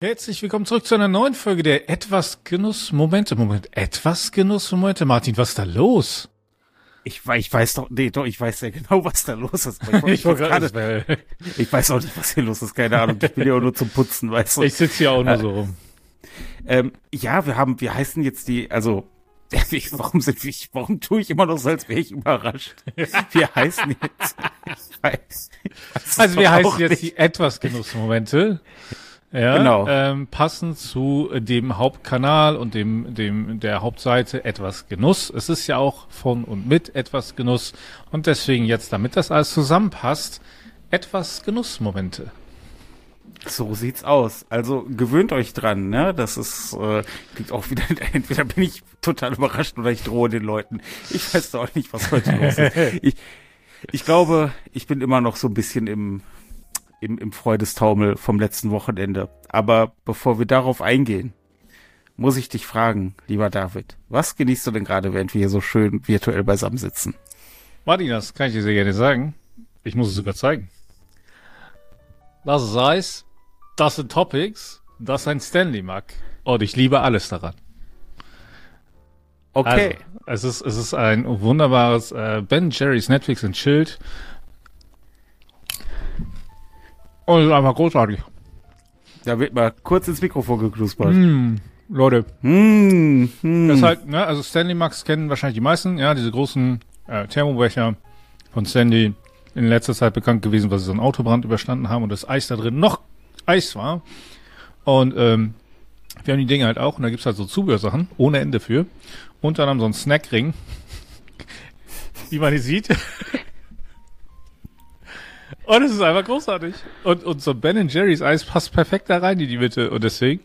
Herzlich willkommen zurück zu einer neuen Folge der Etwas Genuss-Momente. Moment, etwas Genuss-Momente? Martin, was ist da los? Ich, ich weiß doch, nee, doch, ich weiß ja genau, was da los ist. Ich, ich, gerade, ich weiß auch nicht, was hier los ist, keine Ahnung. Ich bin ja auch nur zum Putzen, weißt du. Ich sitze hier auch nur äh, so rum. Ähm, ja, wir haben, wir heißen jetzt die, also, warum sind wir, warum tue ich immer noch so, als wäre ich überrascht? Wir heißen jetzt, ich weiß, ich weiß Also wir heißen jetzt die Etwas Genuss-Momente. Ja, genau. Ähm, passend zu dem Hauptkanal und dem, dem, der Hauptseite etwas Genuss. Es ist ja auch von und mit etwas Genuss und deswegen jetzt, damit das alles zusammenpasst, etwas Genussmomente. So sieht's aus. Also gewöhnt euch dran, ne? Das ist äh, klingt auch wieder. Entweder bin ich total überrascht oder ich drohe den Leuten. Ich weiß doch nicht, was heute los ist. Ich, ich glaube, ich bin immer noch so ein bisschen im im, im Freudestaumel vom letzten Wochenende. Aber bevor wir darauf eingehen, muss ich dich fragen, lieber David, was genießt du denn gerade, während wir hier so schön virtuell beisammen sitzen? Martin, das kann ich dir sehr gerne sagen. Ich muss es sogar zeigen. Das ist Eis, das sind Topics, das ist ein Stanley Mug. Und ich liebe alles daran. Okay. Also, es ist, es ist ein wunderbares äh, Ben Jerry's Netflix and Chilled Oh, das ist einfach großartig. Da wird mal kurz ins Mikrofon geknuspert. Mm, Leute. Mm, mm. Das ist halt, ne, also Stanley Max kennen wahrscheinlich die meisten, ja, diese großen äh, Thermobecher von Stanley in letzter Zeit bekannt gewesen, weil sie so einen Autobrand überstanden haben und das Eis da drin noch Eis war. Und ähm, wir haben die Dinge halt auch und da gibt's halt so Zubehörsachen ohne Ende für. Unter anderem so ein Snackring, wie man hier sieht. Und es ist einfach großartig. Und, und so Ben Jerry's Eis passt perfekt da rein in die Mitte. Und deswegen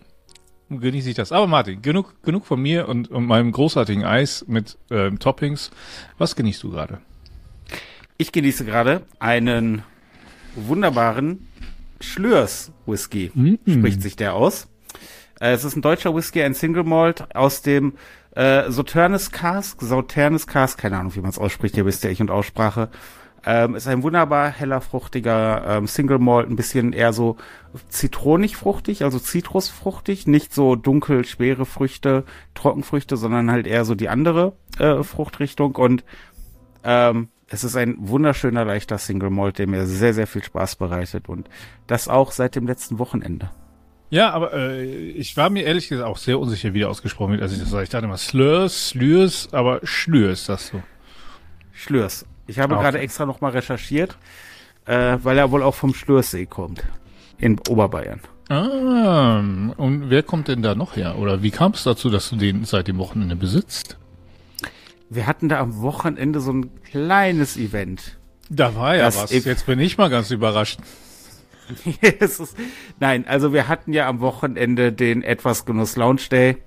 genieße ich das. Aber Martin, genug, genug von mir und, und meinem großartigen Eis mit ähm, Toppings. Was genießt du gerade? Ich genieße gerade einen wunderbaren Schlürs Whisky. Mm -hmm. Spricht sich der aus. Äh, es ist ein deutscher Whisky, ein Single Malt aus dem äh, Sauternes Cask. Sauternes Cask, keine Ahnung, wie man es ausspricht. Hier bist ja ich und Aussprache. Ähm, ist ein wunderbar heller, fruchtiger ähm, Single Malt, ein bisschen eher so zitronig fruchtig, also zitrusfruchtig, nicht so dunkel, schwere Früchte, Trockenfrüchte, sondern halt eher so die andere äh, Fruchtrichtung und ähm, es ist ein wunderschöner, leichter Single Malt, der mir sehr, sehr viel Spaß bereitet und das auch seit dem letzten Wochenende. Ja, aber äh, ich war mir ehrlich gesagt auch sehr unsicher, wie der ausgesprochen wird, als ich das sage. Ich dachte immer Slurs, Slurs, aber Schlürs, das so. Schlürs. Ich habe gerade extra nochmal recherchiert, äh, weil er wohl auch vom Schlürsee kommt. In Oberbayern. Ah, und wer kommt denn da noch her? Oder wie kam es dazu, dass du den seit dem Wochenende besitzt? Wir hatten da am Wochenende so ein kleines Event. Da war ja was. Jetzt bin ich mal ganz überrascht. ist, nein, also wir hatten ja am Wochenende den Etwas Genuss Lounge Day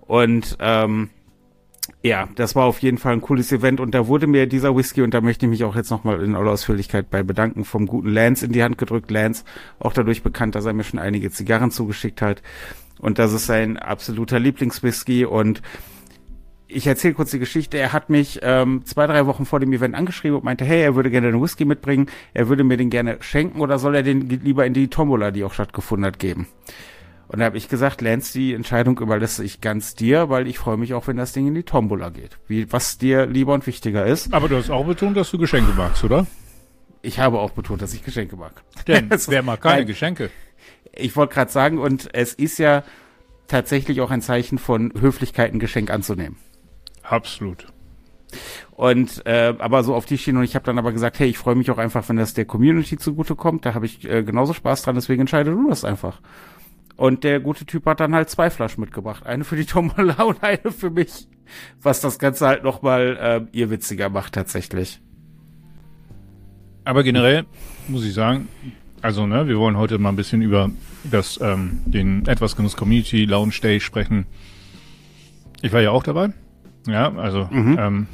und ähm, ja, das war auf jeden Fall ein cooles Event und da wurde mir dieser Whisky, und da möchte ich mich auch jetzt nochmal in aller Ausführlichkeit bei bedanken, vom guten Lance in die Hand gedrückt. Lance, auch dadurch bekannt, dass er mir schon einige Zigarren zugeschickt hat. Und das ist sein absoluter Lieblingswhisky und ich erzähle kurz die Geschichte. Er hat mich ähm, zwei, drei Wochen vor dem Event angeschrieben und meinte, hey, er würde gerne einen Whisky mitbringen, er würde mir den gerne schenken oder soll er den lieber in die Tombola, die auch stattgefunden hat, geben. Und da habe ich gesagt, Lance, die Entscheidung überlasse ich ganz dir, weil ich freue mich auch, wenn das Ding in die Tombola geht. Wie, was dir lieber und wichtiger ist. Aber du hast auch betont, dass du Geschenke magst, oder? Ich habe auch betont, dass ich Geschenke mag. Denn wer mag keine Nein, Geschenke? Ich wollte gerade sagen, und es ist ja tatsächlich auch ein Zeichen von Höflichkeit, ein Geschenk anzunehmen. Absolut. Und äh, aber so auf die Schiene und ich habe dann aber gesagt, hey, ich freue mich auch einfach, wenn das der Community zugutekommt. Da habe ich äh, genauso Spaß dran, deswegen entscheide du das einfach. Und der gute Typ hat dann halt zwei Flaschen mitgebracht. Eine für die Tombola und eine für mich. Was das Ganze halt nochmal äh, ihr witziger macht tatsächlich. Aber generell muss ich sagen, also ne, wir wollen heute mal ein bisschen über das, ähm, den etwas Genuss Community Lounge Day sprechen. Ich war ja auch dabei. Ja, also mhm. ähm,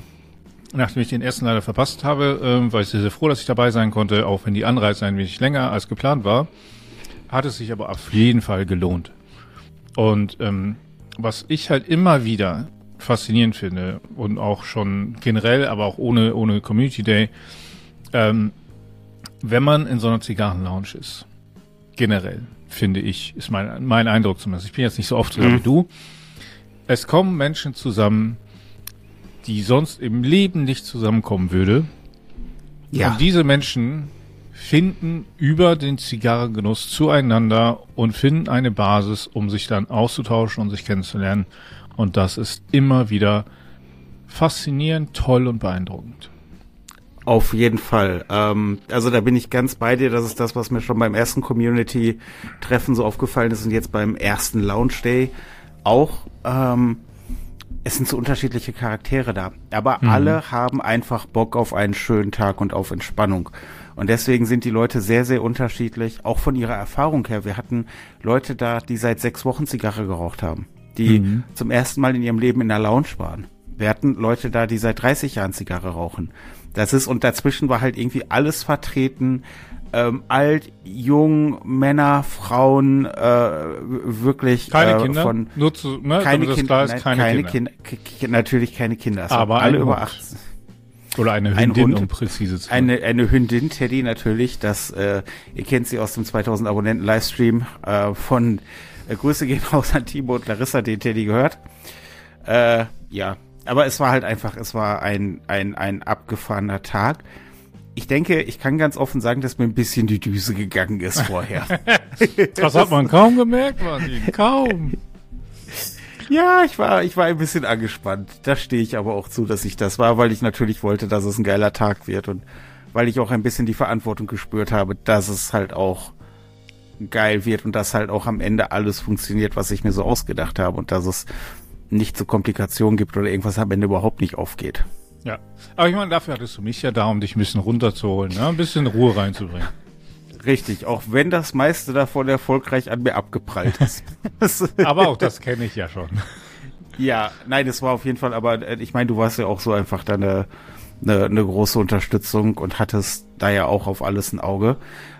nachdem ich den ersten leider verpasst habe, ähm, war ich sehr, sehr froh, dass ich dabei sein konnte, auch wenn die Anreise ein wenig länger als geplant war hat es sich aber auf jeden Fall gelohnt. Und ähm, was ich halt immer wieder faszinierend finde und auch schon generell, aber auch ohne, ohne Community Day, ähm, wenn man in so einer Zigarrenlounge ist generell, finde ich, ist mein, mein Eindruck zumindest. Ich bin jetzt nicht so oft drin mhm. wie du. Es kommen Menschen zusammen, die sonst im Leben nicht zusammenkommen würde. Ja. Und diese Menschen finden über den Zigarrengenuss zueinander und finden eine Basis, um sich dann auszutauschen und sich kennenzulernen. Und das ist immer wieder faszinierend, toll und beeindruckend. Auf jeden Fall. Ähm, also da bin ich ganz bei dir. Das ist das, was mir schon beim ersten Community-Treffen so aufgefallen ist und jetzt beim ersten Lounge Day auch. Ähm, es sind so unterschiedliche Charaktere da, aber mhm. alle haben einfach Bock auf einen schönen Tag und auf Entspannung. Und deswegen sind die Leute sehr, sehr unterschiedlich, auch von ihrer Erfahrung her. Wir hatten Leute da, die seit sechs Wochen Zigarre geraucht haben, die mhm. zum ersten Mal in ihrem Leben in der Lounge waren. Wir hatten Leute da, die seit 30 Jahren Zigarre rauchen. Das ist, und dazwischen war halt irgendwie alles vertreten. Ähm, alt, jung, Männer, Frauen, äh, wirklich keine äh, Kinder, von nur zu, ne, keine, kind, nein, keine, keine Kinder. Kinder. natürlich keine Kinder. Aber alle über 18. Oder eine Hündin, ein Hund, um präzise zu sein. Eine, eine Hündin, Teddy natürlich, das, äh, ihr kennt sie aus dem 2000 Abonnenten Livestream äh, von äh, Grüße gehen raus an Timo und Larissa, den Teddy gehört. Äh, ja, aber es war halt einfach, es war ein, ein, ein abgefahrener Tag. Ich denke, ich kann ganz offen sagen, dass mir ein bisschen die Düse gegangen ist vorher. das hat man kaum gemerkt, Martin. Kaum. Ja, ich war, ich war ein bisschen angespannt. Da stehe ich aber auch zu, dass ich das war, weil ich natürlich wollte, dass es ein geiler Tag wird und weil ich auch ein bisschen die Verantwortung gespürt habe, dass es halt auch geil wird und dass halt auch am Ende alles funktioniert, was ich mir so ausgedacht habe und dass es nicht zu Komplikationen gibt oder irgendwas am Ende überhaupt nicht aufgeht. Ja, aber ich meine, dafür hattest du mich ja da, um dich ein bisschen runterzuholen, ne? ein bisschen Ruhe reinzubringen. Richtig, auch wenn das meiste davon erfolgreich an mir abgeprallt ist. aber auch das kenne ich ja schon. Ja, nein, es war auf jeden Fall, aber äh, ich meine, du warst ja auch so einfach da eine, eine, eine große Unterstützung und hattest da ja auch auf alles ein Auge.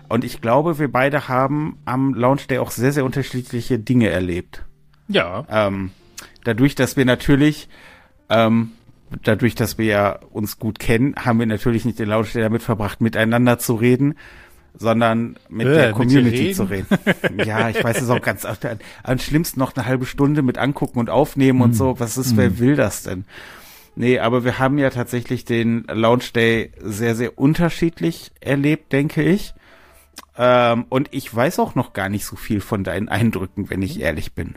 Und ich glaube, wir beide haben am Launch Day auch sehr, sehr unterschiedliche Dinge erlebt. Ja. Ähm, dadurch, dass wir natürlich, ähm, dadurch, dass wir ja uns gut kennen, haben wir natürlich nicht den Launch Day damit verbracht, miteinander zu reden, sondern mit äh, der Community mit zu reden. ja, ich weiß es auch ganz, am schlimmsten noch eine halbe Stunde mit angucken und aufnehmen mm. und hm. so. Was ist, mm. wer hm. will das denn? Nee, aber wir haben ja tatsächlich den Launch Day sehr, sehr unterschiedlich erlebt, denke ich. Ähm, und ich weiß auch noch gar nicht so viel von deinen Eindrücken, wenn ich ehrlich bin.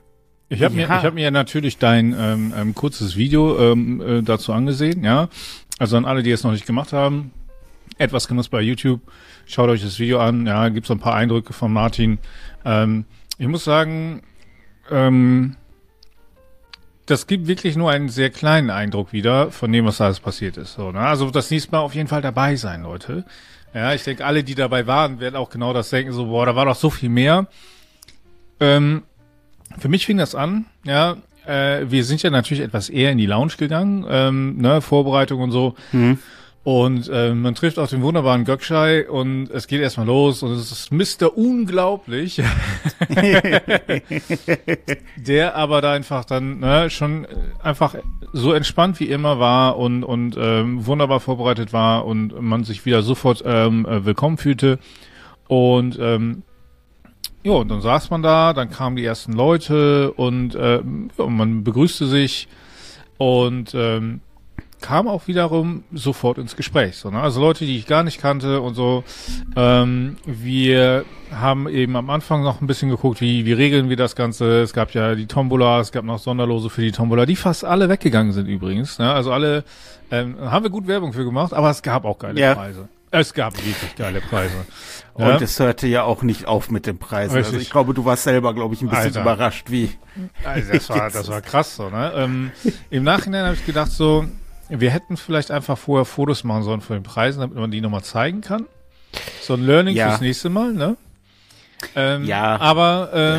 Ich habe ja. mir, ich habe mir natürlich dein ähm, ähm, kurzes Video ähm, äh, dazu angesehen, ja. Also an alle, die es noch nicht gemacht haben, etwas genutzt bei YouTube, schaut euch das Video an, ja, gibt so ein paar Eindrücke von Martin. Ähm, ich muss sagen, ähm, das gibt wirklich nur einen sehr kleinen Eindruck wieder von dem, was da alles passiert ist. So, ne? Also das nächste Mal auf jeden Fall dabei sein, Leute. Ja, ich denke, alle, die dabei waren, werden auch genau das denken, so, boah, da war doch so viel mehr. Ähm, für mich fing das an, ja, äh, wir sind ja natürlich etwas eher in die Lounge gegangen, ähm, ne, Vorbereitung und so. Mhm. Und äh, man trifft auf den wunderbaren Gökschei und es geht erstmal los und es ist Mr. Unglaublich, der aber da einfach dann ne, schon einfach so entspannt wie immer war und, und ähm, wunderbar vorbereitet war und man sich wieder sofort ähm, äh, willkommen fühlte. Und ähm, ja, und dann saß man da, dann kamen die ersten Leute und äh, ja, man begrüßte sich und ähm, kam auch wiederum sofort ins Gespräch. So, ne? Also Leute, die ich gar nicht kannte und so. Ähm, wir haben eben am Anfang noch ein bisschen geguckt, wie, wie regeln wir das Ganze. Es gab ja die Tombola, es gab noch Sonderlose für die Tombola, die fast alle weggegangen sind übrigens. Ne? Also alle ähm, haben wir gut Werbung für gemacht, aber es gab auch geile ja. Preise. Es gab wirklich geile Preise. Und ja? es hörte ja auch nicht auf mit den Preisen. Also ich glaube, du warst selber, glaube ich, ein bisschen Alter. überrascht, wie. Also das war, das war krass so, ne? Ähm, Im Nachhinein habe ich gedacht so, wir hätten vielleicht einfach vorher Fotos machen sollen von den Preisen, damit man die nochmal zeigen kann. So ein Learning ja. fürs nächste Mal, ne? Ähm, ja. Aber äh,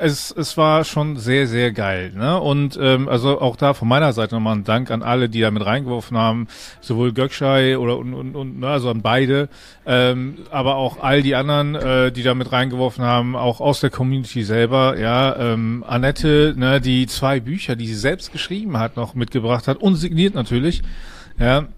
es, es war schon sehr, sehr geil. Ne? Und ähm, also auch da von meiner Seite nochmal ein Dank an alle, die da mit reingeworfen haben, sowohl Gökschei oder und, und, und ne, also an beide, ähm, aber auch all die anderen, äh, die da mit reingeworfen haben, auch aus der Community selber. Ja, ähm, Annette, ne, die zwei Bücher, die sie selbst geschrieben hat, noch mitgebracht hat, und signiert natürlich. Ja,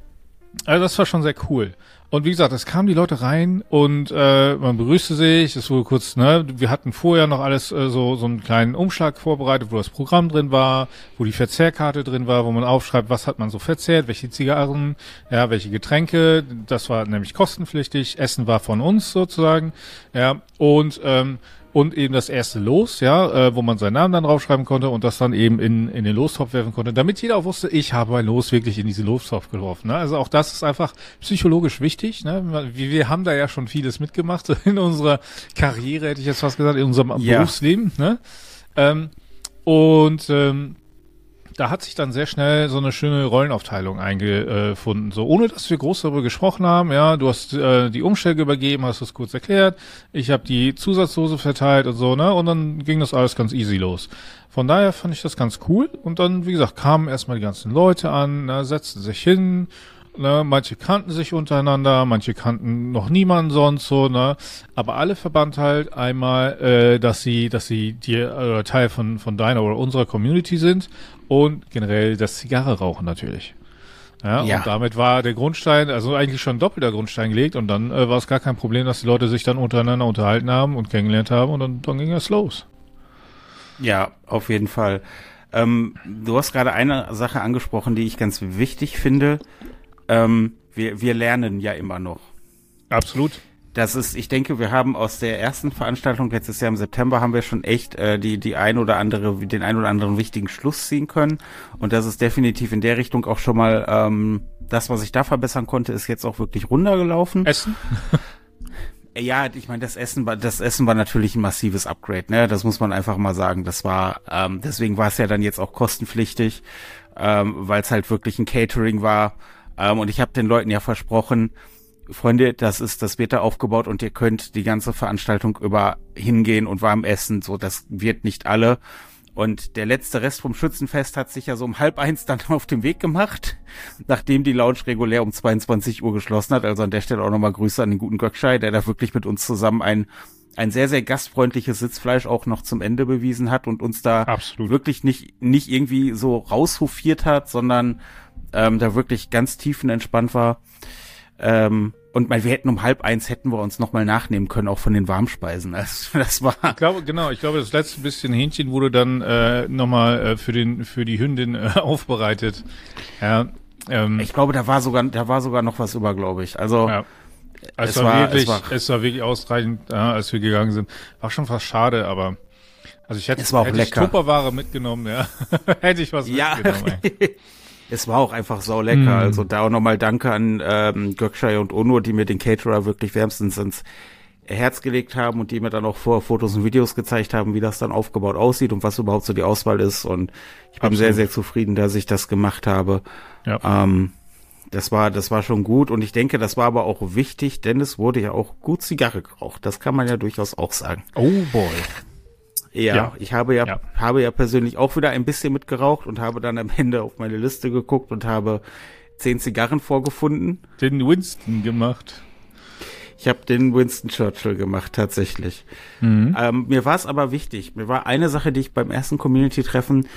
also das war schon sehr cool. Und wie gesagt, es kamen die Leute rein und äh, man begrüßte sich. Es wurde kurz, ne, wir hatten vorher noch alles äh, so so einen kleinen Umschlag vorbereitet, wo das Programm drin war, wo die Verzehrkarte drin war, wo man aufschreibt, was hat man so verzehrt, welche Zigarren, ja, welche Getränke. Das war nämlich kostenpflichtig. Essen war von uns sozusagen, ja. Und ähm, und eben das erste Los, ja, äh, wo man seinen Namen dann draufschreiben konnte und das dann eben in, in den Lostopf werfen konnte, damit jeder auch wusste, ich habe ein Los wirklich in diese Lostopf geworfen. Ne? Also auch das ist einfach psychologisch wichtig. Ne? Wir, wir haben da ja schon vieles mitgemacht in unserer Karriere, hätte ich jetzt fast gesagt, in unserem ja. Berufsleben. Ne? Ähm, und ähm, da hat sich dann sehr schnell so eine schöne Rollenaufteilung eingefunden. So, ohne dass wir groß darüber gesprochen haben, ja, du hast äh, die Umstände übergeben, hast es kurz erklärt, ich habe die Zusatzdose verteilt und so, ne? Und dann ging das alles ganz easy los. Von daher fand ich das ganz cool. Und dann, wie gesagt, kamen erstmal die ganzen Leute an, ne, setzten sich hin, Ne, manche kannten sich untereinander, manche kannten noch niemanden sonst so, ne? Aber alle verband halt einmal, äh, dass sie, dass sie die äh, Teil von von deiner oder unserer Community sind und generell das Zigarre rauchen natürlich. Ja, ja, und damit war der Grundstein, also eigentlich schon ein doppelter Grundstein gelegt und dann äh, war es gar kein Problem, dass die Leute sich dann untereinander unterhalten haben und kennengelernt haben und dann, dann ging es los. Ja, auf jeden Fall. Ähm, du hast gerade eine Sache angesprochen, die ich ganz wichtig finde ähm, wir, wir lernen ja immer noch. Absolut. Das ist, ich denke, wir haben aus der ersten Veranstaltung letztes Jahr im September haben wir schon echt äh, die die ein oder andere den ein oder anderen wichtigen Schluss ziehen können und das ist definitiv in der Richtung auch schon mal ähm, das, was ich da verbessern konnte, ist jetzt auch wirklich runtergelaufen. Essen. Ja, ich meine, das Essen war, das Essen war natürlich ein massives Upgrade, ne? Das muss man einfach mal sagen. Das war, ähm, deswegen war es ja dann jetzt auch kostenpflichtig, ähm, weil es halt wirklich ein Catering war. Ähm, und ich habe den Leuten ja versprochen, Freunde, das ist, das wird da aufgebaut und ihr könnt die ganze Veranstaltung über hingehen und warm essen. So, das wird nicht alle. Und der letzte Rest vom Schützenfest hat sich ja so um halb eins dann auf dem Weg gemacht, nachdem die Lounge regulär um 22 Uhr geschlossen hat. Also an der Stelle auch nochmal Grüße an den guten Göckschei, der da wirklich mit uns zusammen ein, ein sehr, sehr gastfreundliches Sitzfleisch auch noch zum Ende bewiesen hat und uns da Absolut. wirklich nicht, nicht irgendwie so raushofiert hat, sondern ähm, da wirklich ganz tiefenentspannt war. Ähm, und mal, wir hätten um halb eins hätten wir uns nochmal nachnehmen können, auch von den Warmspeisen. Also, das war. Ich glaube, genau, ich glaube, das letzte bisschen Hähnchen wurde dann äh, nochmal äh, für den, für die Hündin äh, aufbereitet. Ja, ähm, ich glaube, da war sogar, da war sogar noch was über, glaube ich. Also, ja. Es, es, war, war wirklich, es war, es war wirklich ausreichend, ja, als wir gegangen sind. War schon fast schade, aber also ich hätte, es war auch hätte lecker. ich Tupperware mitgenommen, ja. hätte ich was ja. mitgenommen. Ey. Es war auch einfach sau lecker. Mm. Also da auch nochmal Danke an ähm, Gökschei und Ono, die mir den Caterer wirklich wärmstens ins Herz gelegt haben und die mir dann auch vor Fotos und Videos gezeigt haben, wie das dann aufgebaut aussieht und was überhaupt so die Auswahl ist. Und ich bin Absolut. sehr, sehr zufrieden, dass ich das gemacht habe. Ja. Ähm, das war, das war schon gut und ich denke, das war aber auch wichtig, denn es wurde ja auch gut Zigarre geraucht. Das kann man ja durchaus auch sagen. Oh boy. Ja, ja, ich habe ja, ja, habe ja persönlich auch wieder ein bisschen mitgeraucht und habe dann am Ende auf meine Liste geguckt und habe zehn Zigarren vorgefunden. Den Winston gemacht. Ich habe den Winston Churchill gemacht, tatsächlich. Mhm. Ähm, mir war es aber wichtig. Mir war eine Sache, die ich beim ersten Community-Treffen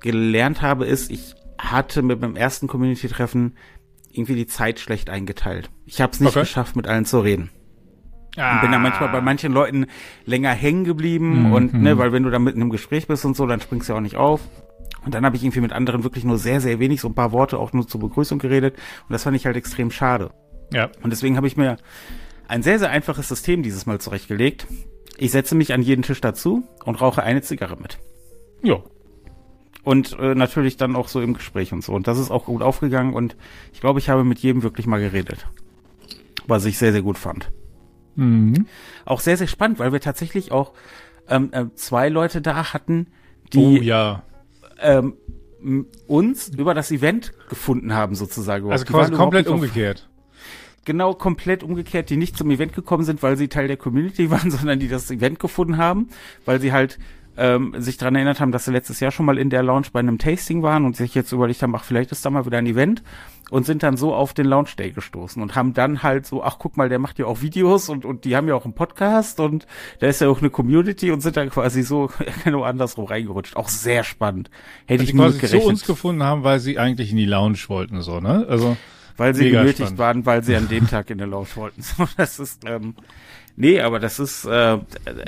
gelernt habe, ist, ich hatte mit meinem ersten Community-Treffen irgendwie die Zeit schlecht eingeteilt. Ich habe es nicht okay. geschafft, mit allen zu reden. Ah. Und bin da manchmal bei manchen Leuten länger hängen geblieben mhm. und ne, weil wenn du da mitten im Gespräch bist und so, dann springst du ja auch nicht auf. Und dann habe ich irgendwie mit anderen wirklich nur sehr, sehr wenig, so ein paar Worte auch nur zur Begrüßung geredet. Und das fand ich halt extrem schade. Ja. Und deswegen habe ich mir ein sehr, sehr einfaches System dieses Mal zurechtgelegt. Ich setze mich an jeden Tisch dazu und rauche eine Zigarre mit. Ja. Und äh, natürlich dann auch so im Gespräch und so. Und das ist auch gut aufgegangen und ich glaube, ich habe mit jedem wirklich mal geredet. Was ich sehr, sehr gut fand. Mhm. Auch sehr, sehr spannend, weil wir tatsächlich auch ähm, äh, zwei Leute da hatten, die oh, ja. ähm, uns über das Event gefunden haben, sozusagen. Also quasi komplett umgekehrt. Genau, komplett umgekehrt, die nicht zum Event gekommen sind, weil sie Teil der Community waren, sondern die das Event gefunden haben, weil sie halt ähm, sich daran erinnert haben, dass sie letztes Jahr schon mal in der Lounge bei einem Tasting waren und sich jetzt überlegt haben, ach, vielleicht ist da mal wieder ein Event und sind dann so auf den Launch Day gestoßen und haben dann halt so, ach guck mal, der macht ja auch Videos und, und die haben ja auch einen Podcast und da ist ja auch eine Community und sind dann quasi so genau andersrum reingerutscht. Auch sehr spannend. Hätte also ich quasi zu uns gefunden haben, weil sie eigentlich in die Lounge wollten, so, ne? Also. weil sie Mega genötigt spannend. waren, weil sie an dem Tag in der Lounge wollten. So, das ist, ähm, nee, aber das ist äh,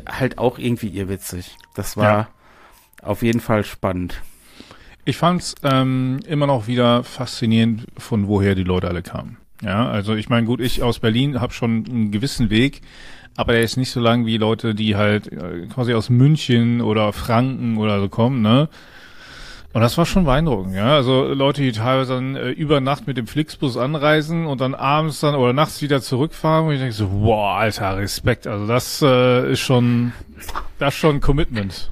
halt auch irgendwie irrwitzig. Das war Ja. auf jeden Fall spannend. Ich fand's ähm, immer noch wieder faszinierend, von woher die Leute alle kamen. Ja, also ich meine, gut, ich aus Berlin habe schon einen gewissen Weg, aber der ist nicht so lang wie Leute, die halt äh, quasi aus München oder Franken oder so kommen, ne? Und das war schon beeindruckend, ja. Also Leute, die teilweise dann äh, über Nacht mit dem Flixbus anreisen und dann abends dann oder nachts wieder zurückfahren und ich denke so, wow, alter, Respekt. Also das äh, ist schon, das ist schon Commitment.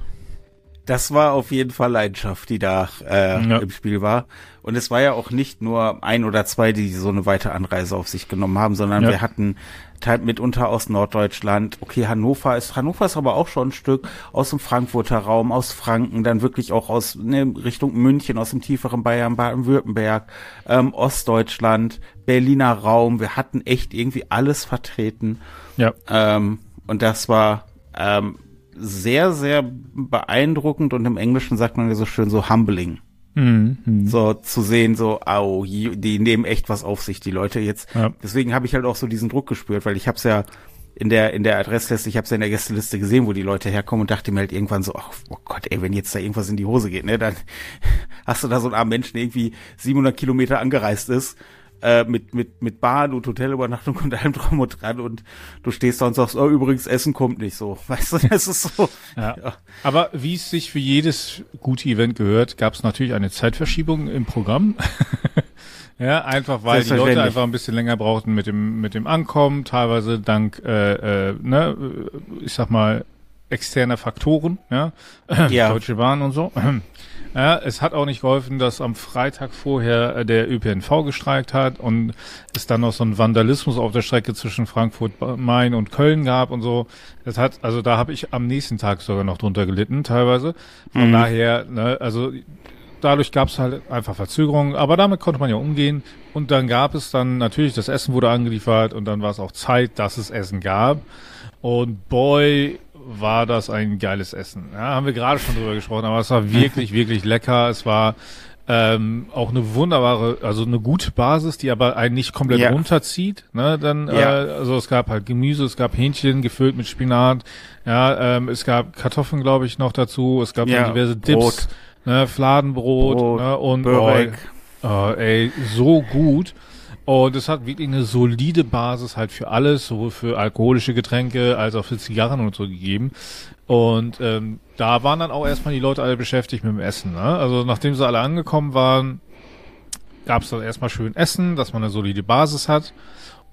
Das war auf jeden Fall Leidenschaft, die da äh, Ja. im Spiel war. Und es war ja auch nicht nur ein oder zwei, die so eine weite Anreise auf sich genommen haben, sondern Ja. wir hatten teil mitunter aus Norddeutschland. Okay, Hannover ist Hannover ist aber auch schon ein Stück aus dem Frankfurter Raum, aus Franken, dann wirklich auch aus ne, Richtung München, aus dem tieferen Bayern, Baden-Württemberg, ähm, Ostdeutschland, Berliner Raum. Wir hatten echt irgendwie alles vertreten. Ja. Ähm, und das war ähm, sehr, sehr beeindruckend und im Englischen sagt man ja so schön so humbling. Mhm. So zu sehen, so, au, die die nehmen echt was auf sich, die Leute jetzt. Ja. Deswegen habe ich halt auch so diesen Druck gespürt, weil ich habe es ja in der in der Adressliste, ich habe es ja in der Gästeliste gesehen, wo die Leute herkommen und dachte mir halt irgendwann so, ach, oh Gott, ey, wenn jetzt da irgendwas in die Hose geht, ne, dann hast du da so einen armen Menschen, der irgendwie 700 Kilometer angereist ist, äh, mit mit mit Bahn und Hotelübernachtung und allem drum und dran und du stehst da und sagst, oh, übrigens Essen kommt nicht so, weißt du, das ist so. Ja. Aber wie es sich für jedes gute Event gehört, gab es natürlich eine Zeitverschiebung im Programm. ja, einfach weil die Leute einfach ein bisschen länger brauchten mit dem mit dem Ankommen, teilweise dank äh, äh, ne, ich sag mal externer Faktoren, ja, Ja. Deutsche Bahn und so. Ja, es hat auch nicht geholfen, dass am Freitag vorher äh, der ÖPNV gestreikt hat und es dann noch so einen Vandalismus auf der Strecke zwischen Frankfurt, Main und Köln gab und so. Das hat, also da habe ich am nächsten Tag sogar noch drunter gelitten, teilweise. Von Mhm. daher, ne, also dadurch gab es halt einfach Verzögerungen, aber damit konnte man ja umgehen. Und dann gab es dann natürlich, das Essen wurde angeliefert und dann war es auch Zeit, dass es Essen gab. Und boy, war das ein geiles Essen. Ja, haben wir gerade schon drüber gesprochen, aber es war wirklich, wirklich lecker. Es war ähm, auch eine wunderbare, also eine gute Basis, die aber einen nicht komplett Ja. runterzieht. Ne? Dann, Ja. äh, also es gab halt Gemüse, es gab Hähnchen gefüllt mit Spinat, ja, ähm, es gab Kartoffeln, glaube ich, noch dazu, es gab Ja, diverse Dips, Brot. ne, Fladenbrot Brot, ne, und Börek. Oh, oh, ey, so gut. Und es hat wirklich eine solide Basis halt für alles, sowohl für alkoholische Getränke als auch für Zigarren und so gegeben. Und ähm, da waren dann auch erstmal die Leute alle beschäftigt mit dem Essen. Ne? Also nachdem sie alle angekommen waren, gab es dann erstmal schön Essen, dass man eine solide Basis hat.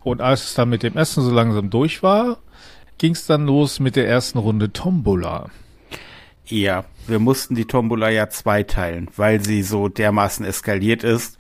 Und als es dann mit dem Essen so langsam durch war, ging es dann los mit der ersten Runde Tombola. Ja, wir mussten die Tombola ja zweiteilen, weil sie so dermaßen eskaliert ist.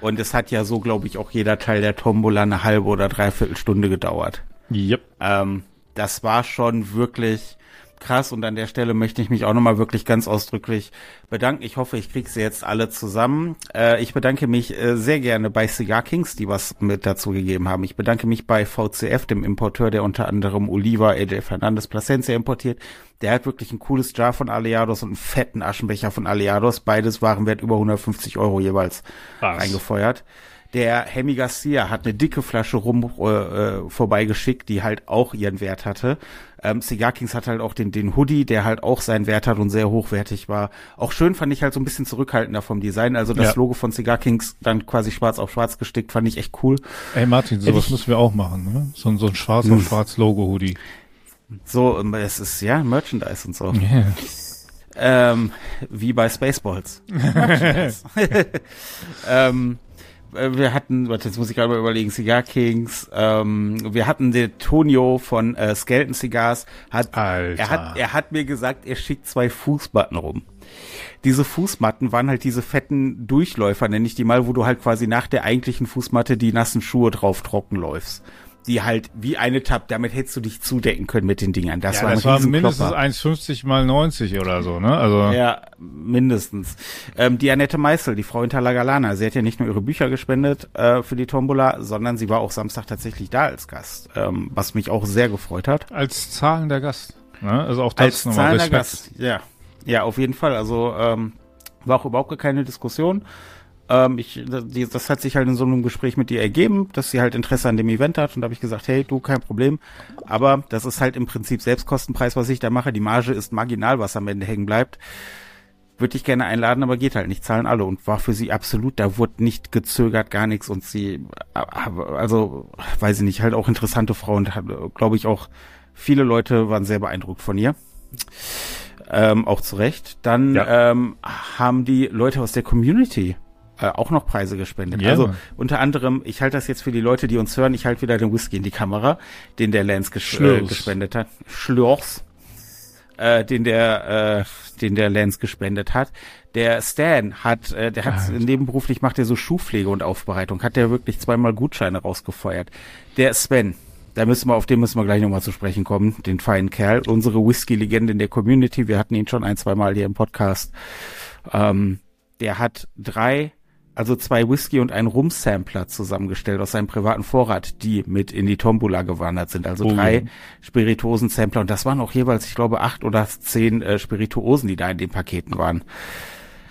Und es hat ja so, glaube ich, auch jeder Teil der Tombola eine halbe oder dreiviertel Stunde gedauert. Yep. Ähm, das war schon wirklich krass und an der Stelle möchte ich mich auch nochmal wirklich ganz ausdrücklich bedanken. Ich hoffe, ich kriege sie jetzt alle zusammen. Äh, ich bedanke mich äh, sehr gerne bei Cigar Kings, die was mit dazu gegeben haben. Ich bedanke mich bei VCF, dem Importeur, der unter anderem Oliva AJ Fernandes Placencia importiert. Der hat wirklich ein cooles Jar von Aliados und einen fetten Aschenbecher von Aliados. Beides waren wert über 150 Euro jeweils Krass. reingefeuert. Der Hemi Garcia hat eine dicke Flasche rum äh, äh, vorbeigeschickt, die halt auch ihren Wert hatte. Ähm, Cigar Kings hat halt auch den, den Hoodie, der halt auch seinen Wert hat und sehr hochwertig war. Auch schön fand ich halt so ein bisschen zurückhaltender vom Design. Also das Ja. Logo von Cigar Kings dann quasi schwarz auf schwarz gestickt, fand ich echt cool. Ey Martin, sowas ich- müssen wir auch machen, ne? So, ein- so ein schwarz auf schwarz Logo-Hoodie. So, ähm, es ist ja Merchandise und so. Yeah. Ähm, wie bei Spaceballs. ähm, äh, wir hatten, warte, jetzt muss ich gerade mal überlegen, Cigar Kings, ähm, wir hatten den Tonio von äh, Skeleton Cigars, hat, Alter. er hat, er hat mir gesagt, er schickt zwei Fußmatten rum. Diese Fußmatten waren halt diese fetten Durchläufer, nenne ich die mal, wo du halt quasi nach der eigentlichen Fußmatte die nassen Schuhe drauf trocken läufst. Die halt wie eine Tab, damit hättest du dich zudecken können mit den Dingern. Das Ja, war das ein war Riesenklopper. mindestens 1,50 mal 90 oder so, ne? Also, Ja, mindestens. Ähm, die Annette Meißel, die Frau hinter La Galana, sie hat ja nicht nur ihre Bücher gespendet äh, für die Tombola, sondern sie war auch Samstag tatsächlich da als Gast, ähm, was mich auch sehr gefreut hat. als zahlender Gast. Ne? Also auch Als das nochmal zahlender Respekt. Gast, ja. Ja, auf jeden Fall. Also ähm, war auch überhaupt keine Diskussion. Ähm, ich, das hat sich halt in so einem Gespräch mit ihr ergeben, dass sie halt Interesse an dem Event hat und da habe ich gesagt, hey, du, kein Problem. Aber das ist halt im Prinzip Selbstkostenpreis, was ich da mache. Die Marge ist marginal, was am Ende hängen bleibt. Würde ich gerne einladen, aber geht halt nicht, zahlen alle und war für sie absolut, da wurde nicht gezögert, gar nichts und sie, also, weiß ich nicht, halt auch interessante Frau und glaube ich auch, viele Leute waren sehr beeindruckt von ihr ähm, auch zu Recht. Dann ja. ähm, haben die Leute aus der Community äh, auch noch Preise gespendet. Yeah. Also unter anderem, ich halte das jetzt für die Leute, die uns hören, ich halte wieder den Whisky in die Kamera, den der Lance ges äh, gespendet hat. Schlors. Äh, den der, äh, den der Lance gespendet hat. Der Stan hat, äh, der hat ah, nebenberuflich macht er so Schuhpflege und Aufbereitung, hat der wirklich zweimal Gutscheine rausgefeuert. Der Sven, da müssen wir, auf den müssen wir gleich nochmal zu sprechen kommen, den feinen Kerl, unsere Whisky-Legende in der Community, wir hatten ihn schon ein, zwei Mal hier im Podcast. Ähm, der hat drei, also zwei Whisky und einen Rum-Sampler zusammengestellt aus seinem privaten Vorrat, die mit in die Tombola gewandert sind. Also oh. drei Spirituosen-Sampler und das waren auch jeweils, ich glaube, acht oder zehn äh, Spirituosen, die da in den Paketen waren.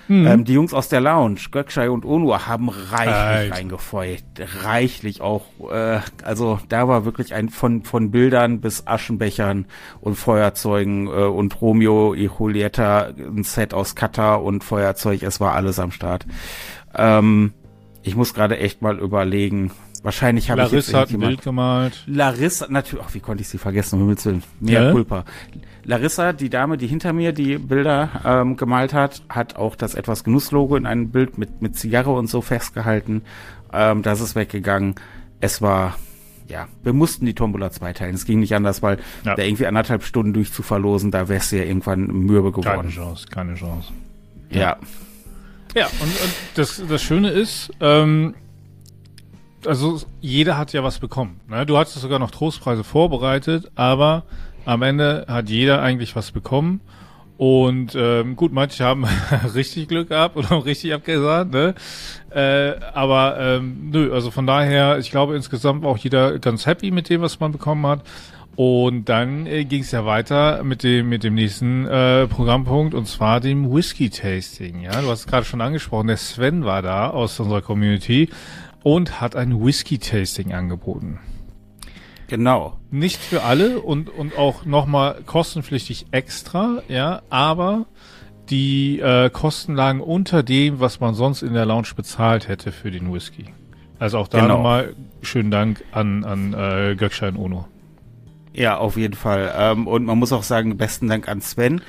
Mhm. Ähm, die Jungs aus der Lounge, Gökschei und Onur, haben reichlich Alter. reingefeuert. Reichlich auch. Äh, also da war wirklich ein von, von Bildern bis Aschenbechern und Feuerzeugen äh, und Romeo Julieta, ein Set aus Katar und Feuerzeug. Es war alles am Start. Ähm, ich muss gerade echt mal überlegen, Wahrscheinlich habe ich jetzt hat ein Bild gemalt. Larissa, natürlich, ach, wie konnte ich sie vergessen, um Himmels Willen. Mehr ja? Culpa. Larissa, die Dame, die hinter mir die Bilder ähm, gemalt hat, hat auch das etwas Genusslogo in einem Bild mit, mit Zigarre und so festgehalten. Ähm, das ist weggegangen. Es war, ja, wir mussten die Tombola zweiteilen. Es ging nicht anders, weil ja. da irgendwie anderthalb Stunden durchzuverlosen, da wär's ja irgendwann mürbe geworden. Keine Chance, keine Chance. Ja. Ja, ja und, und das, das Schöne ist, ähm, also jeder hat ja was bekommen. Ne? Du hattest sogar noch Trostpreise vorbereitet, aber am Ende hat jeder eigentlich was bekommen. Und ähm, gut, manche haben richtig Glück gehabt oder richtig abgesagt, ne? Äh, aber ähm, nö, also von daher, ich glaube insgesamt war auch jeder ganz happy mit dem, was man bekommen hat. Und dann äh, ging es ja weiter mit dem mit dem nächsten äh, Programmpunkt und zwar dem Whisky Tasting. Ja, du hast es gerade schon angesprochen. Der Sven war da aus unserer Community und hat ein Whisky-Tasting angeboten. Genau. Nicht für alle und, und auch nochmal kostenpflichtig extra, ja, aber die äh, Kosten lagen unter dem, was man sonst in der Lounge bezahlt hätte für den Whisky. Also auch da genau. nochmal schönen Dank an, an äh, Gökschein Ono. Ja, auf jeden Fall. Ähm, und man muss auch sagen, besten Dank an Sven.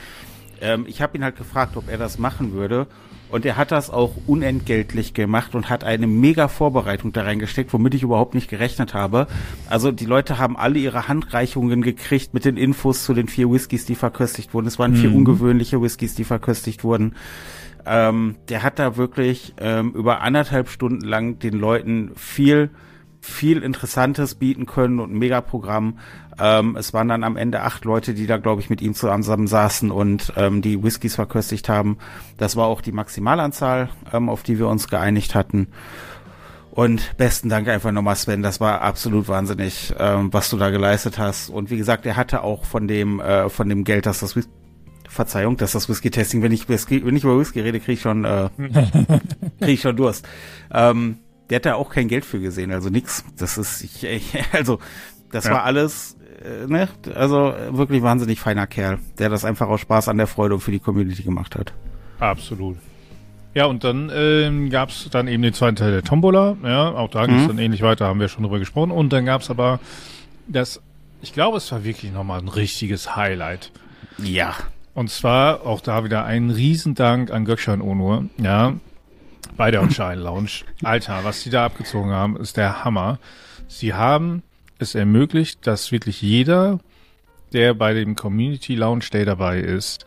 Ähm, ich habe ihn halt gefragt, ob er das machen würde. Und er hat das auch unentgeltlich gemacht und hat eine mega Vorbereitung da reingesteckt, womit ich überhaupt nicht gerechnet habe. Also die Leute haben alle ihre Handreichungen gekriegt mit den Infos zu den vier Whiskys, die verköstigt wurden. Es waren mhm. vier ungewöhnliche Whiskys, die verköstigt wurden. Ähm, der hat da wirklich ähm, über anderthalb Stunden lang den Leuten viel viel Interessantes bieten können und ein Megaprogramm. Ähm, es waren dann am Ende acht Leute, die da, glaube ich, mit ihm zusammen saßen und ähm, die Whiskys verköstigt haben. Das war auch die Maximalanzahl, ähm, auf die wir uns geeinigt hatten. Und besten Dank einfach nochmal, Sven. Das war absolut wahnsinnig, ähm, was du da geleistet hast. Und wie gesagt, er hatte auch von dem, äh, von dem Geld, dass das Whisky Verzeihung, dass das Whisky-Testing, wenn ich Whisky, wenn ich über Whisky rede, kriege ich schon, äh, krieg ich schon Durst. Ähm, der hat da auch kein Geld für gesehen, also nix. Das ist, ich, ich also das ja. war alles äh, ne, also wirklich wahnsinnig feiner Kerl, der das einfach aus Spaß an der Freude für die Community gemacht hat. Absolut. Ja, und dann ähm, gab es dann eben den zweiten Teil der Tombola. Ja, auch da ging es mhm. dann ähnlich weiter, haben wir schon drüber gesprochen. Und dann gab es aber das, ich glaube, es war wirklich nochmal ein richtiges Highlight. Ja. Und zwar auch da wieder ein Riesendank an Gökschan Onur, ja, bei der Shine Lounge. Alter, was die da abgezogen haben, ist der Hammer. Sie haben es ermöglicht, dass wirklich jeder, der bei dem Community Lounge Day dabei ist,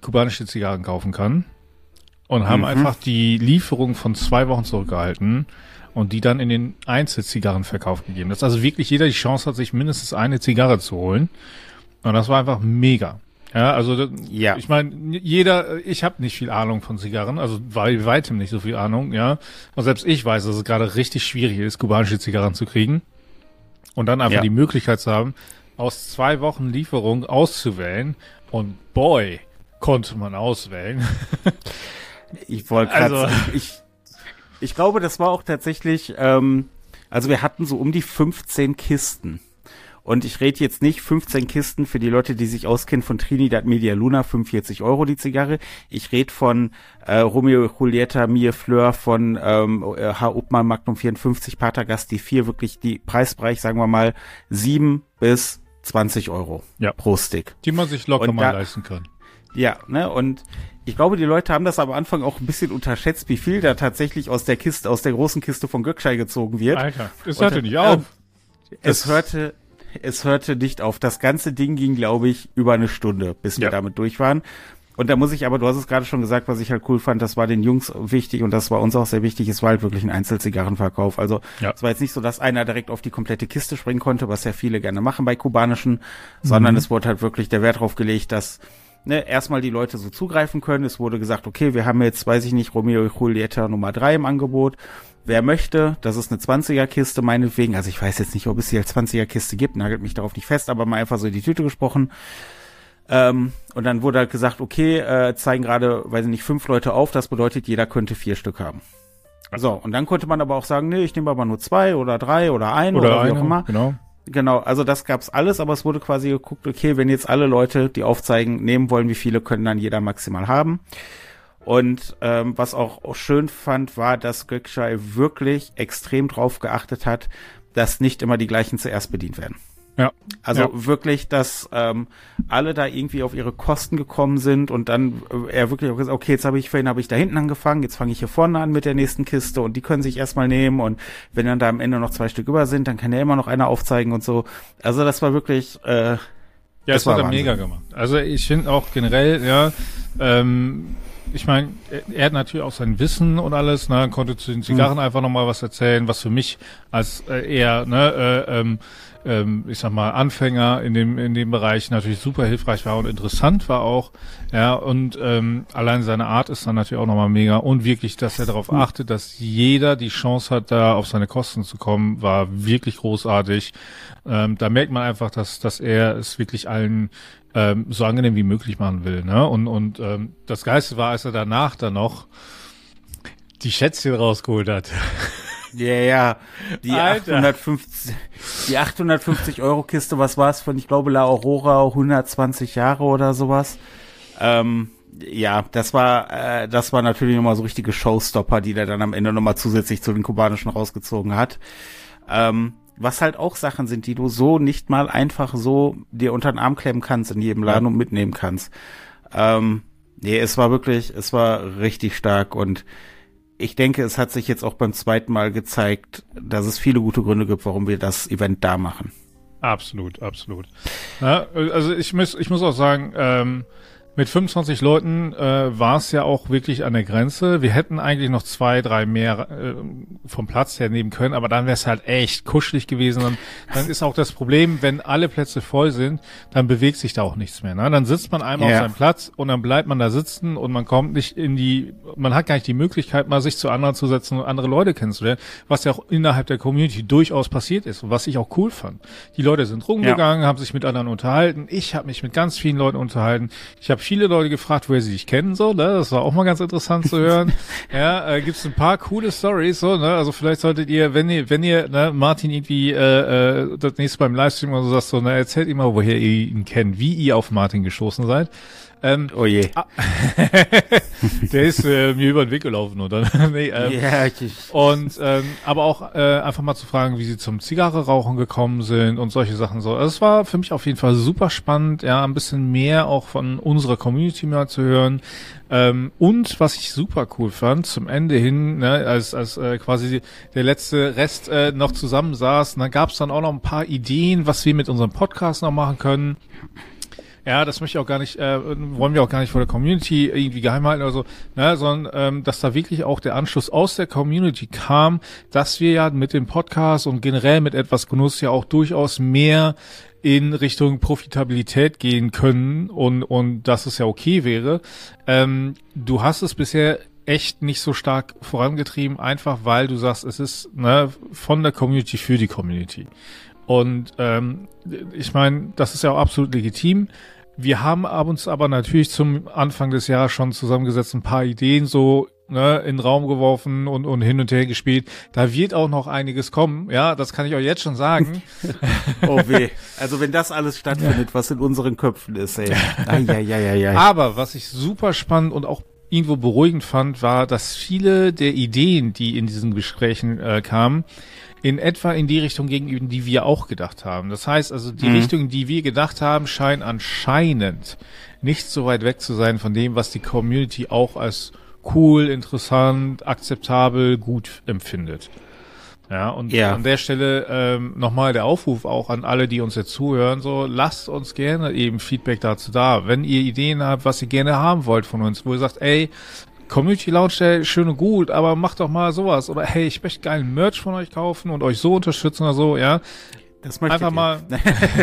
kubanische Zigarren kaufen kann. Und haben mhm. einfach die Lieferung von zwei Wochen zurückgehalten und die dann in den Einzelzigarrenverkauf gegeben. Dass also wirklich jeder die Chance hat, sich mindestens eine Zigarre zu holen. Und das war einfach mega. Ja, also ja. ich meine, jeder, ich habe nicht viel Ahnung von Zigarren, also bei weitem nicht so viel Ahnung, ja. Und selbst ich weiß, dass es gerade richtig schwierig ist, kubanische Zigarren zu kriegen. Und dann einfach ja. die Möglichkeit zu haben, aus zwei Wochen Lieferung auszuwählen. Und boy, konnte man auswählen. ich wollte gerade, also, ich, ich glaube, das war auch tatsächlich, ähm, also wir hatten so um die 15 Kisten. Und ich rede jetzt nicht 15 Kisten für die Leute, die sich auskennen von Trinidad Media Luna, 45 Euro die Zigarre. Ich rede von äh, Romeo Julieta, Mie Fleur, von ähm, H. Obmann Magnum 54, Patergast, die vier wirklich die Preisbereich, sagen wir mal, sieben bis 20 Euro ja. pro Stick. Die man sich locker und mal da, leisten kann. Ja, ne, und ich glaube, die Leute haben das am Anfang auch ein bisschen unterschätzt, wie viel da tatsächlich aus der Kiste, aus der großen Kiste von Göckschei gezogen wird. Alter, es hörte nicht auf. Äh, es hörte es hörte nicht auf. Das ganze Ding ging, glaube ich, über eine Stunde, bis wir ja. damit durch waren. Und da muss ich aber, du hast es gerade schon gesagt, was ich halt cool fand, das war den Jungs wichtig und das war uns auch sehr wichtig, es war halt wirklich ein Einzelzigarrenverkauf. Also ja. es war jetzt nicht so, dass einer direkt auf die komplette Kiste springen konnte, was ja viele gerne machen bei kubanischen, mhm. sondern es wurde halt wirklich der Wert drauf gelegt, dass ne, erstmal die Leute so zugreifen können. Es wurde gesagt, okay, wir haben jetzt, weiß ich nicht, Romeo Julieta Nummer drei im Angebot wer möchte, das ist eine 20er Kiste meinetwegen. Also ich weiß jetzt nicht, ob es die als 20er Kiste gibt, nagelt mich darauf nicht fest, aber mal einfach so in die Tüte gesprochen. Ähm, und dann wurde halt gesagt, okay, äh, zeigen gerade, weiß ich nicht, fünf Leute auf, das bedeutet, jeder könnte vier Stück haben. So, und dann konnte man aber auch sagen, nee, ich nehme aber nur zwei oder drei oder ein oder, oder wie auch immer. Genau. Genau, also das gab's alles, aber es wurde quasi geguckt, okay, wenn jetzt alle Leute, die aufzeigen, nehmen wollen, wie viele können dann jeder maximal haben. Und ähm, was auch schön fand, war, dass Gökschei wirklich extrem drauf geachtet hat, dass nicht immer die gleichen zuerst bedient werden. Ja. Also ja. wirklich, dass ähm, alle da irgendwie auf ihre Kosten gekommen sind und dann äh, er wirklich auch gesagt, okay, jetzt habe ich vorhin habe ich da hinten angefangen, jetzt fange ich hier vorne an mit der nächsten Kiste und die können sich erstmal nehmen und wenn dann da am Ende noch zwei Stück über sind, dann kann ja immer noch einer aufzeigen und so. Also das war wirklich äh, ja, das, das hat er mega gemacht. Also ich finde auch generell, ja, ähm, ich meine, er hat natürlich auch sein Wissen und alles, ne, konnte zu den Zigarren mhm. einfach nochmal was erzählen, was für mich als äh, eher, ne, äh, ähm, ähm, ich sag mal, Anfänger in dem, in dem Bereich natürlich super hilfreich war und interessant war auch. Ja, und ähm, allein seine Art ist dann natürlich auch nochmal mega. Und wirklich, dass er darauf achtet, dass jeder die Chance hat, da auf seine Kosten zu kommen, war wirklich großartig. Ähm, da merkt man einfach, dass, dass er es wirklich allen ähm, so angenehm wie möglich machen will. Ne? Und, und ähm, das Geiste war, als er danach dann noch die Schätzchen rausgeholt hat. Ja, ja, die 850, die 850 Euro Kiste, was war es von, ich glaube, La Aurora 120 Jahre oder sowas. Ähm, ja, das war, äh, das war natürlich nochmal so richtige Showstopper, die der dann am Ende nochmal zusätzlich zu den kubanischen rausgezogen hat. Ähm, was halt auch Sachen sind, die du so nicht mal einfach so dir unter den Arm klemmen kannst in jedem Laden ja. und mitnehmen kannst. Ähm, nee, es war wirklich, es war richtig stark und ich denke, es hat sich jetzt auch beim zweiten Mal gezeigt, dass es viele gute Gründe gibt, warum wir das Event da machen. Absolut, absolut. Ja, also ich muss, ich muss auch sagen, ähm, mit 25 Leuten äh, war es ja auch wirklich an der Grenze. Wir hätten eigentlich noch zwei, drei mehr äh, vom Platz her nehmen können, aber dann wäre es halt echt kuschelig gewesen. Und dann ist auch das Problem, wenn alle Plätze voll sind, dann bewegt sich da auch nichts mehr. Ne? Dann sitzt man einmal ja. auf seinem Platz und dann bleibt man da sitzen und man kommt nicht in die, man hat gar nicht die Möglichkeit, mal sich zu anderen zu setzen und andere Leute kennenzulernen, was ja auch innerhalb der Community durchaus passiert ist und was ich auch cool fand. Die Leute sind rumgegangen, ja. haben sich mit anderen unterhalten. Ich habe mich mit ganz vielen Leuten unterhalten. Ich habe viele Leute gefragt, woher sie dich kennen, so, ne? Das war auch mal ganz interessant zu hören. ja, äh, gibt es ein paar coole Stories, so, ne? Also vielleicht solltet ihr, wenn ihr, wenn ihr, ne, Martin irgendwie äh, äh, das nächste beim Livestream oder so sagt, so, ne, erzählt ihm mal, woher ihr ihn kennt, wie ihr auf Martin gestoßen seid. Ähm, oh je. Ah, der ist äh, mir über den Weg gelaufen, oder? nee, ähm, ja, okay. Und ähm, aber auch äh, einfach mal zu fragen, wie sie zum Zigarre rauchen gekommen sind und solche Sachen so. Also es war für mich auf jeden Fall super spannend, ja, ein bisschen mehr auch von unserer Community mal zu hören. Ähm, und was ich super cool fand, zum Ende hin, ne, als, als äh, quasi der letzte Rest äh, noch zusammensaß, da gab es dann auch noch ein paar Ideen, was wir mit unserem Podcast noch machen können. Ja, das möchte ich auch gar nicht, äh, wollen wir auch gar nicht vor der Community irgendwie geheim halten oder so, ne, sondern ähm, dass da wirklich auch der Anschluss aus der Community kam, dass wir ja mit dem Podcast und generell mit etwas Genuss ja auch durchaus mehr in Richtung Profitabilität gehen können und, und dass es ja okay wäre. Ähm, du hast es bisher echt nicht so stark vorangetrieben, einfach weil du sagst, es ist ne, von der Community für die Community. Und ähm, ich meine, das ist ja auch absolut legitim. Wir haben uns aber natürlich zum Anfang des Jahres schon zusammengesetzt, ein paar Ideen, so ne, in den Raum geworfen und, und hin und her gespielt. Da wird auch noch einiges kommen, ja, das kann ich euch jetzt schon sagen. oh weh. Also wenn das alles stattfindet, was in unseren Köpfen ist, ey. Ai, ai, ai, ai. Aber was ich super spannend und auch irgendwo beruhigend fand, war, dass viele der Ideen, die in diesen Gesprächen äh, kamen, in etwa in die Richtung gegenüber, die wir auch gedacht haben. Das heißt also, die mhm. Richtung, die wir gedacht haben, scheint anscheinend nicht so weit weg zu sein von dem, was die Community auch als cool, interessant, akzeptabel, gut empfindet. Ja, und ja. an der Stelle ähm, nochmal der Aufruf auch an alle, die uns jetzt zuhören, so lasst uns gerne eben Feedback dazu da. Wenn ihr Ideen habt, was ihr gerne haben wollt von uns, wo ihr sagt, ey, Community Lounge, schön und gut, aber macht doch mal sowas. Oder hey, ich möchte geilen Merch von euch kaufen und euch so unterstützen oder so, ja. Das einfach mal,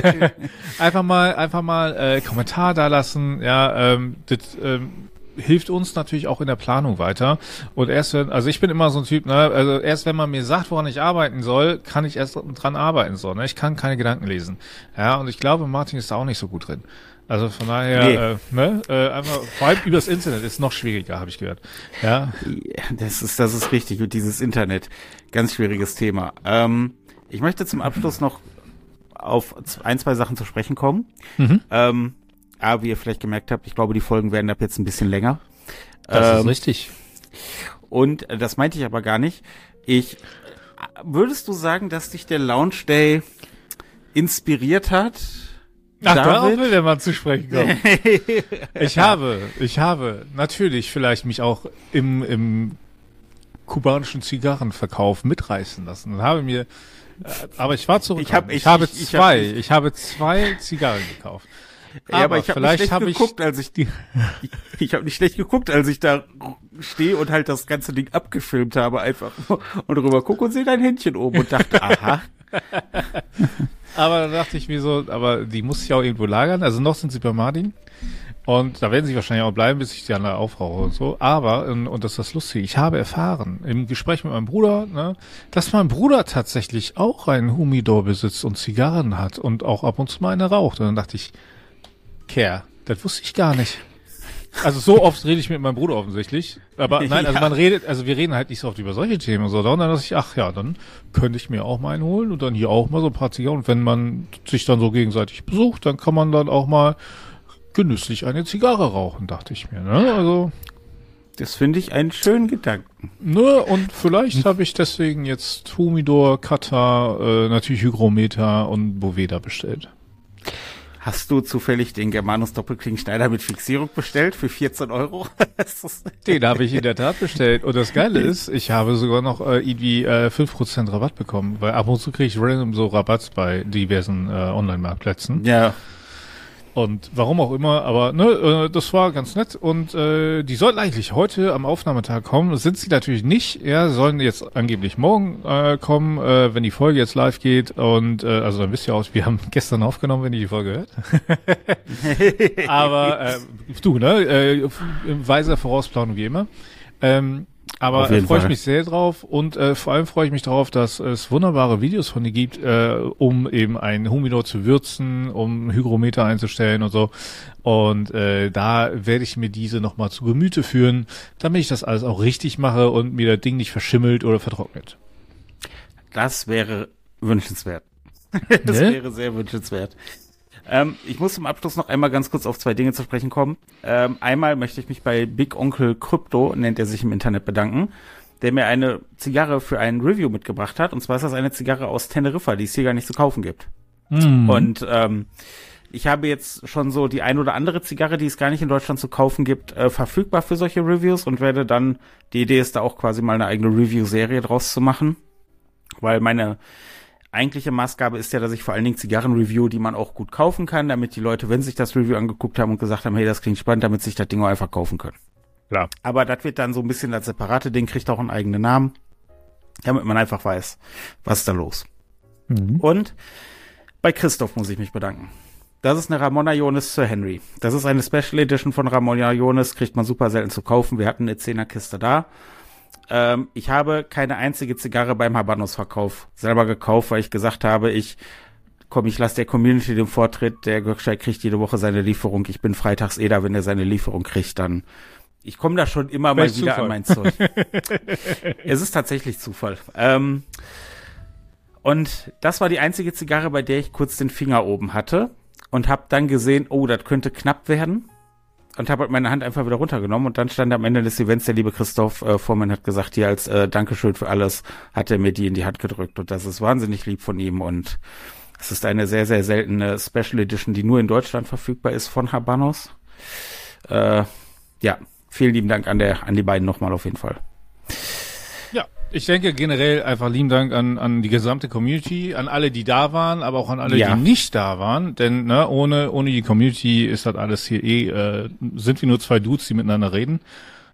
einfach mal, einfach mal äh, Kommentar da lassen, ja, ähm, das ähm, hilft uns natürlich auch in der Planung weiter. Und erst wenn, also ich bin immer so ein Typ, ne, also erst wenn man mir sagt, woran ich arbeiten soll, kann ich erst dran arbeiten so, ne? Ich kann keine Gedanken lesen. Ja, und ich glaube, Martin ist da auch nicht so gut drin. Also von daher, nee. äh, ne, äh, einfach, vor allem übers Internet ist noch schwieriger, habe ich gehört. Ja. Das ist, das ist richtig, und dieses Internet. Ganz schwieriges Thema. Ähm, ich möchte zum Abschluss noch auf ein, zwei Sachen zu sprechen kommen. Mhm. Ähm, aber wie ihr vielleicht gemerkt habt, ich glaube, die Folgen werden ab jetzt ein bisschen länger. Das ähm, ist richtig. Und äh, das meinte ich aber gar nicht. Ich würdest du sagen, dass dich der Launch Day inspiriert hat? Ach, David? darauf will der Mann zu sprechen kommen. ich habe, ich habe natürlich vielleicht mich auch im, im kubanischen Zigarrenverkauf mitreißen lassen und habe mir, äh, aber ich war zurück. Ich, hab, ich, ich habe ich, zwei, ich, ich habe zwei Zigarren gekauft. Ja, aber, aber ich habe nicht schlecht hab geguckt, ich als ich die. ich, ich habe nicht schlecht geguckt, als ich da stehe und halt das ganze Ding abgefilmt habe einfach und rüber gucke und sehe dein Händchen oben und dachte, aha. Aber da dachte ich mir so, aber die muss ich auch irgendwo lagern. Also noch sind sie bei Martin. Und da werden sie wahrscheinlich auch bleiben, bis ich die andere aufrauche und so. Aber, und das ist das Lustige, ich habe erfahren im Gespräch mit meinem Bruder, ne, dass mein Bruder tatsächlich auch einen Humidor besitzt und Zigarren hat und auch ab und zu mal eine raucht. Und dann dachte ich, Care. Das wusste ich gar nicht. Also so oft rede ich mit meinem Bruder offensichtlich. Aber nein, also man redet, also wir reden halt nicht so oft über solche Themen und so. Und dann dachte ich, ach ja, dann könnte ich mir auch mal einen holen und dann hier auch mal so ein paar Zigarren. Und wenn man sich dann so gegenseitig besucht, dann kann man dann auch mal genüsslich eine Zigarre rauchen, dachte ich mir. Ne? Also das finde ich einen schönen Gedanken. Ne, und vielleicht habe ich deswegen jetzt Humidor, Kata, äh, natürlich Hygrometer und Boveda bestellt. Hast du zufällig den Germanus Doppelkling-Schneider mit Fixierung bestellt für 14 Euro? den habe ich in der Tat bestellt. Und das Geile ist, ich habe sogar noch äh, irgendwie äh, 5% Rabatt bekommen, weil ab und zu kriege ich random so Rabatt bei diversen äh, Online-Marktplätzen. Ja. Und warum auch immer, aber ne, äh, das war ganz nett. Und äh, die sollten eigentlich heute am Aufnahmetag kommen. Sind sie natürlich nicht. Ja, sollen jetzt angeblich morgen äh, kommen, äh, wenn die Folge jetzt live geht. Und äh, also dann wisst ihr auch, wir haben gestern aufgenommen, wenn ihr die Folge hört. aber äh, du, ne? Äh, weiser Vorausplanung wie immer. Ähm, aber äh, freue ich mich sehr drauf und äh, vor allem freue ich mich darauf, dass es wunderbare Videos von dir gibt, äh, um eben ein Humidor zu würzen, um Hygrometer einzustellen und so. Und äh, da werde ich mir diese nochmal zu Gemüte führen, damit ich das alles auch richtig mache und mir das Ding nicht verschimmelt oder vertrocknet. Das wäre wünschenswert. das ne? wäre sehr wünschenswert. Ähm, ich muss zum Abschluss noch einmal ganz kurz auf zwei Dinge zu sprechen kommen. Ähm, einmal möchte ich mich bei Big Onkel Crypto, nennt er sich im Internet, bedanken, der mir eine Zigarre für ein Review mitgebracht hat. Und zwar ist das eine Zigarre aus Teneriffa, die es hier gar nicht zu kaufen gibt. Mhm. Und ähm, ich habe jetzt schon so die ein oder andere Zigarre, die es gar nicht in Deutschland zu kaufen gibt, äh, verfügbar für solche Reviews und werde dann, die Idee ist da auch quasi mal eine eigene Review-Serie draus zu machen. Weil meine eigentliche Maßgabe ist ja, dass ich vor allen Dingen Zigarren review, die man auch gut kaufen kann, damit die Leute, wenn sich das Review angeguckt haben und gesagt haben, hey, das klingt spannend, damit sich das Ding auch einfach kaufen können. Klar. Aber das wird dann so ein bisschen das separate Ding, kriegt auch einen eigenen Namen, damit man einfach weiß, was ist da los. Mhm. Und bei Christoph muss ich mich bedanken. Das ist eine Ramona Jonas Sir Henry. Das ist eine Special Edition von Ramona Jonas, kriegt man super selten zu kaufen. Wir hatten eine Zehnerkiste da. Ähm, ich habe keine einzige Zigarre beim Habanos-Verkauf selber gekauft, weil ich gesagt habe, ich komm, ich lasse der Community den Vortritt, der Gökschei kriegt jede Woche seine Lieferung. Ich bin freitags eh da, wenn er seine Lieferung kriegt, dann Ich komme da schon immer mal wieder Zufall. an mein Zeug. es ist tatsächlich Zufall. Ähm, und das war die einzige Zigarre, bei der ich kurz den Finger oben hatte und habe dann gesehen, oh, das könnte knapp werden. Und habe halt meine Hand einfach wieder runtergenommen und dann stand am Ende des Events der liebe Christoph äh, Vormann hat gesagt, hier als äh, Dankeschön für alles hat er mir die in die Hand gedrückt und das ist wahnsinnig lieb von ihm und es ist eine sehr, sehr seltene Special Edition, die nur in Deutschland verfügbar ist von Habanos. Äh, ja, vielen lieben Dank an, der, an die beiden nochmal auf jeden Fall. Ja, ich denke generell einfach lieben Dank an, an die gesamte Community, an alle, die da waren, aber auch an alle, ja. die nicht da waren. Denn ne, ohne, ohne die Community ist das alles hier eh, äh, sind wir nur zwei Dudes, die miteinander reden.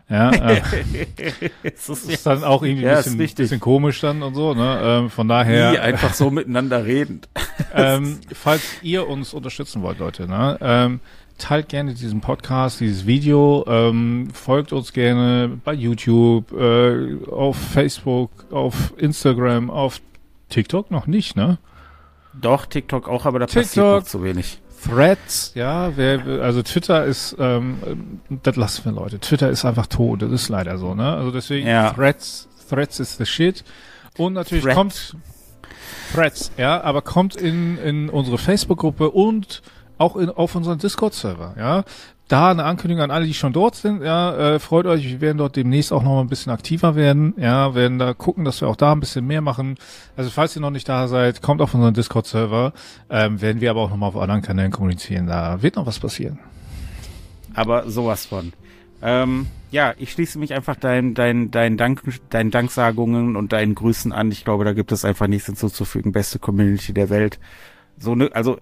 Ja, äh, das ist, ist dann auch irgendwie ja, ein bisschen, bisschen komisch dann und so, ne? Ähm, von daher. Nie einfach so miteinander reden. ähm, falls ihr uns unterstützen wollt, Leute, ne? Ähm, teilt gerne diesen Podcast, dieses Video, ähm, folgt uns gerne bei YouTube, äh, auf Facebook, auf Instagram, auf TikTok noch nicht, ne? Doch, TikTok auch, aber da TikTok, passiert noch zu wenig. Threads, ja, wer, also Twitter ist, ähm, das lassen wir Leute. Twitter ist einfach tot, das ist leider so, ne? Also deswegen ja. Threads, Threads ist the shit. Und natürlich Thread. kommt Threads, ja, aber kommt in, in unsere Facebook-Gruppe und auch in, auf unseren Discord-Server, ja. Da eine Ankündigung an alle, die schon dort sind, ja, äh, freut euch, wir werden dort demnächst auch noch mal ein bisschen aktiver werden, ja, werden da gucken, dass wir auch da ein bisschen mehr machen. Also falls ihr noch nicht da seid, kommt auf unseren Discord-Server, ähm, werden wir aber auch noch mal auf anderen Kanälen kommunizieren, da wird noch was passieren. Aber sowas von. Ähm, ja, ich schließe mich einfach deinen dein, dein Dank, deinen Danksagungen und deinen Grüßen an. Ich glaube, da gibt es einfach nichts hinzuzufügen. Beste Community der Welt so eine, also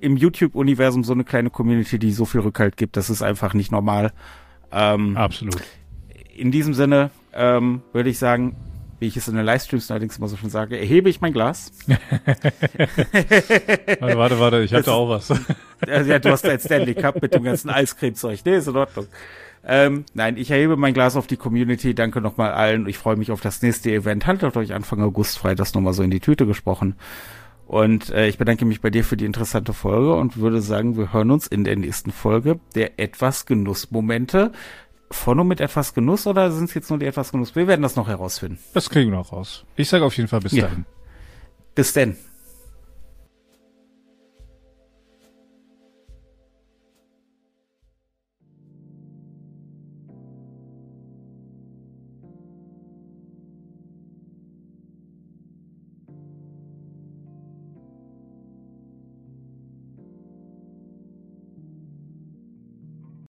im YouTube-Universum so eine kleine Community, die so viel Rückhalt gibt, das ist einfach nicht normal. Ähm, Absolut. In diesem Sinne ähm, würde ich sagen, wie ich es in den Livestreams allerdings immer so schon sage, erhebe ich mein Glas. warte, warte, warte, ich da auch was. ja, du hast jetzt Stanley Cup mit dem ganzen Eiscreme-Zeug. Nee, ist in Ordnung. Ähm, nein, ich erhebe mein Glas auf die Community. Danke nochmal allen. Ich freue mich auf das nächste Event. Haltet euch Anfang August frei, das nochmal so in die Tüte gesprochen. Und äh, ich bedanke mich bei dir für die interessante Folge und würde sagen, wir hören uns in der nächsten Folge der etwas Genussmomente. Von und mit etwas Genuss oder sind es jetzt nur die etwas Genuss? Wir werden das noch herausfinden. Das kriegen wir noch raus. Ich sage auf jeden Fall bis ja. dahin. Bis denn.